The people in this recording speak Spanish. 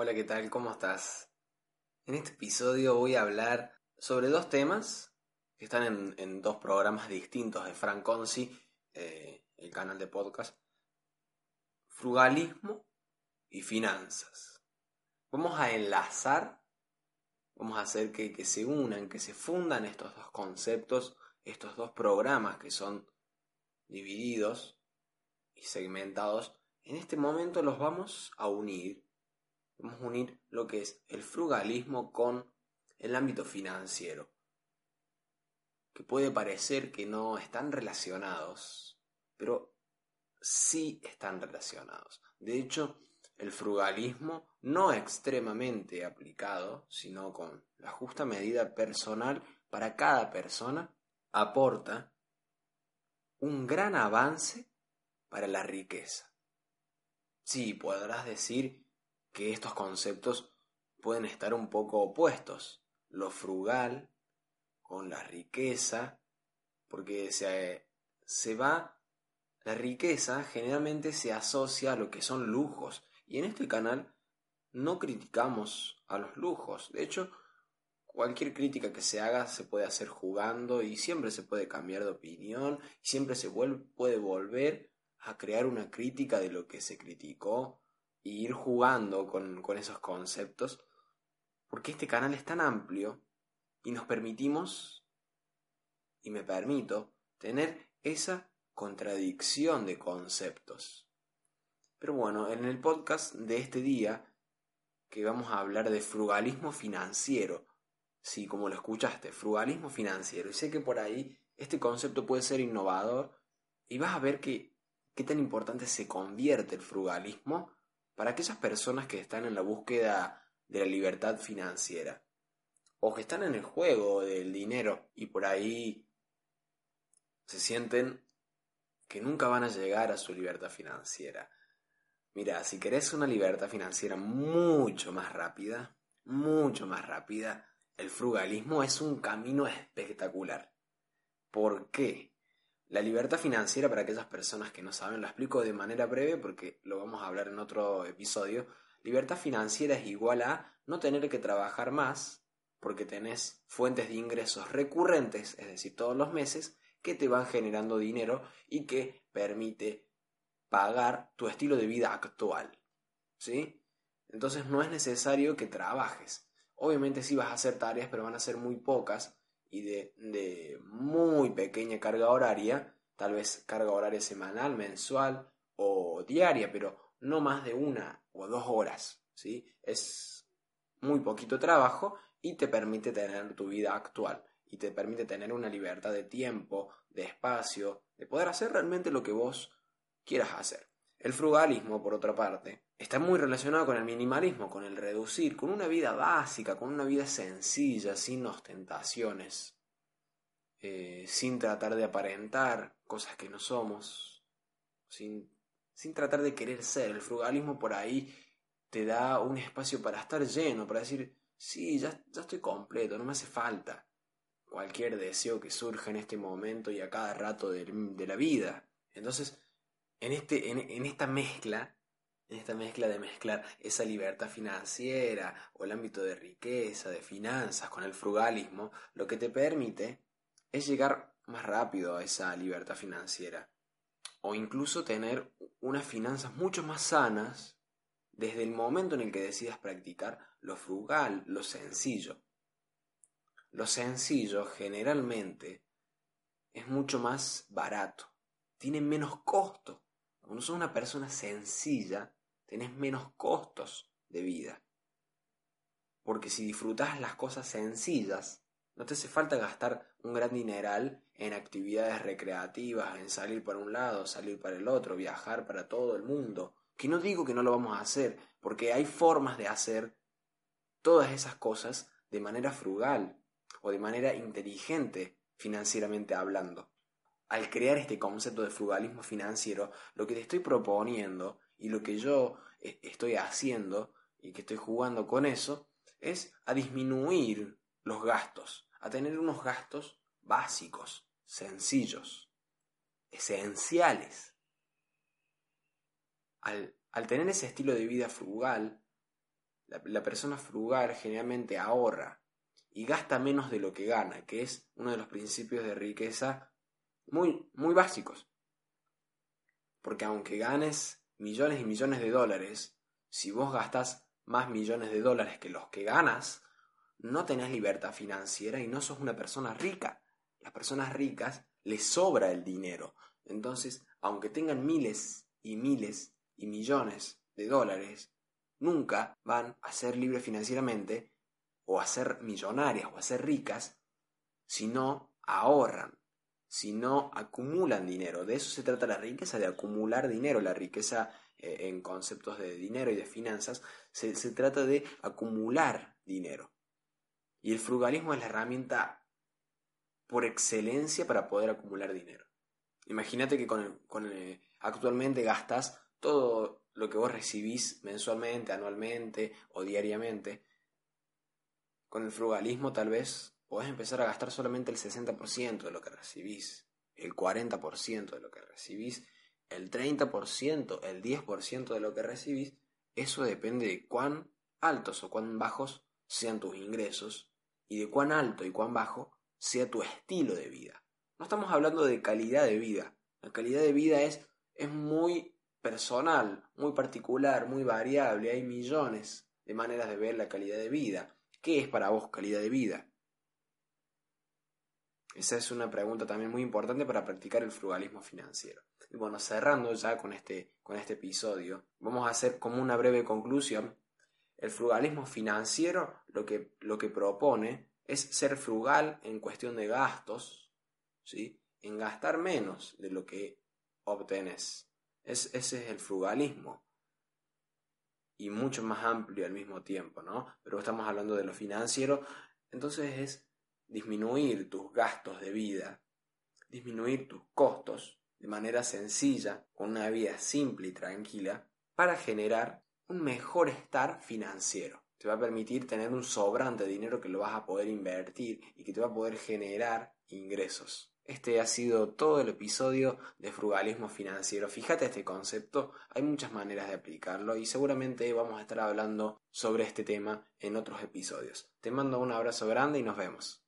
Hola, ¿qué tal? ¿Cómo estás? En este episodio voy a hablar sobre dos temas que están en, dos programas distintos de Frank Conci, eh, el canal de podcast. Frugalismo y finanzas. Vamos a enlazar, vamos a hacer que se unan, que se fundan estos dos conceptos, estos dos programas que son divididos y segmentados. En este momento los vamos a unir Vamos a unir lo que es el frugalismo con el ámbito financiero, que puede parecer que no están relacionados, pero sí están relacionados. De hecho, el frugalismo, no extremadamente aplicado, sino con la justa medida personal para cada persona, aporta un gran avance para la riqueza. Sí, podrás decir que estos conceptos pueden estar un poco opuestos. Lo frugal con la riqueza, porque se, se va, la riqueza generalmente se asocia a lo que son lujos. Y en este canal no criticamos a los lujos. De hecho, cualquier crítica que se haga se puede hacer jugando y siempre se puede cambiar de opinión, y siempre se puede volver a crear una crítica de lo que se criticó ir jugando con, con esos conceptos, porque este canal es tan amplio y nos permitimos, y me permito, tener esa contradicción de conceptos. Pero bueno, en el podcast de este día, que vamos a hablar de frugalismo financiero, sí, como lo escuchaste, frugalismo financiero, y sé que por ahí este concepto puede ser innovador, y vas a ver que qué tan importante se convierte el frugalismo para aquellas personas que están en la búsqueda de la libertad financiera o que están en el juego del dinero y por ahí se sienten que nunca van a llegar a su libertad financiera. Mira, si querés una libertad financiera mucho más rápida, mucho más rápida, el frugalismo es un camino espectacular. ¿Por qué? La libertad financiera para aquellas personas que no saben, lo explico de manera breve porque lo vamos a hablar en otro episodio. Libertad financiera es igual a no tener que trabajar más porque tenés fuentes de ingresos recurrentes, es decir, todos los meses, que te van generando dinero y que permite pagar tu estilo de vida actual. ¿Sí? Entonces no es necesario que trabajes. Obviamente sí vas a hacer tareas, pero van a ser muy pocas y de, muy pequeña carga horaria, tal vez carga horaria semanal, mensual o diaria, pero no más de una o dos horas, ¿sí? Es muy poquito trabajo y te permite tener tu vida actual y te permite tener una libertad de tiempo, de espacio, de poder hacer realmente lo que vos quieras hacer. El frugalismo, por otra parte, está muy relacionado con el minimalismo, con el reducir, con una vida básica, con una vida sencilla, sin ostentaciones, eh, sin tratar de aparentar cosas que no somos, sin, sin tratar de querer ser. El frugalismo por ahí te da un espacio para estar lleno, para decir, sí, ya, ya estoy completo, no me hace falta cualquier deseo que surja en este momento y a cada rato de, de la vida. Entonces, en, este, en, esta mezcla, en esta mezcla de mezclar esa libertad financiera o el ámbito de riqueza, de finanzas con el frugalismo, lo que te permite es llegar más rápido a esa libertad financiera o incluso tener unas finanzas mucho más sanas desde el momento en el que decidas practicar lo frugal, lo sencillo. Lo sencillo generalmente es mucho más barato, tiene menos costo cuando sos una persona sencilla, tenés menos costos de vida. Porque si disfrutas las cosas sencillas, no te hace falta gastar un gran dineral en actividades recreativas, en salir para un lado, salir para el otro, viajar para todo el mundo. Que no digo que no lo vamos a hacer, porque hay formas de hacer todas esas cosas de manera frugal o de manera inteligente financieramente hablando al crear este concepto de frugalismo financiero, lo que te estoy proponiendo y lo que yo eh, estoy haciendo y que estoy jugando con eso es a disminuir los gastos, a tener unos gastos básicos, sencillos, esenciales. Al, al tener ese estilo de vida frugal, La, persona frugal generalmente ahorra y gasta menos de lo que gana, que es uno de los principios de riqueza muy, muy básicos. Porque aunque ganes millones y millones de dólares, si vos gastas más millones de dólares que los que ganas, no tenés libertad financiera y no sos una persona rica. Las personas ricas les sobra el dinero. Entonces, aunque tengan miles y miles y millones de dólares, nunca van a ser libres financieramente o a ser millonarias o a ser ricas si no ahorran, si no acumulan dinero. De eso se trata la riqueza, de acumular dinero. La riqueza eh, en conceptos de dinero y de finanzas se, se trata de acumular dinero. Y el frugalismo es la herramienta por excelencia para poder acumular dinero. Imagínate que con, con actualmente gastas todo lo que vos recibís mensualmente, anualmente o diariamente. Con el frugalismo tal vez podés empezar a gastar solamente el 60% de lo que recibís, el 40% de lo que recibís, el 30%, el 10% de lo que recibís. Eso depende de cuán altos o cuán bajos sean tus ingresos y de cuán alto y cuán bajo sea tu estilo de vida. No estamos hablando de calidad de vida. La calidad de vida es, es muy personal, muy particular, muy variable. Hay millones de maneras de ver la calidad de vida. ¿Qué es para vos calidad de vida? Esa es una pregunta también muy importante para practicar el frugalismo financiero. Y bueno, cerrando ya con este, con este episodio, vamos a hacer como una breve conclusión. El frugalismo financiero lo que, lo que propone es ser frugal en cuestión de gastos, ¿sí? en gastar menos de lo que obtenés. Es, ese es el frugalismo. Y mucho más amplio al mismo tiempo, ¿no? Pero estamos hablando de lo financiero. Entonces es disminuir tus gastos de vida, disminuir tus costos de manera sencilla, con una vida simple y tranquila, para generar un mejor estar financiero te va a permitir tener un sobrante de dinero que lo vas a poder invertir y que te va a poder generar ingresos. Este ha sido todo el episodio de frugalismo financiero. Fíjate este concepto, hay muchas maneras de aplicarlo y seguramente vamos a estar hablando sobre este tema en otros episodios. Te mando un abrazo grande y nos vemos.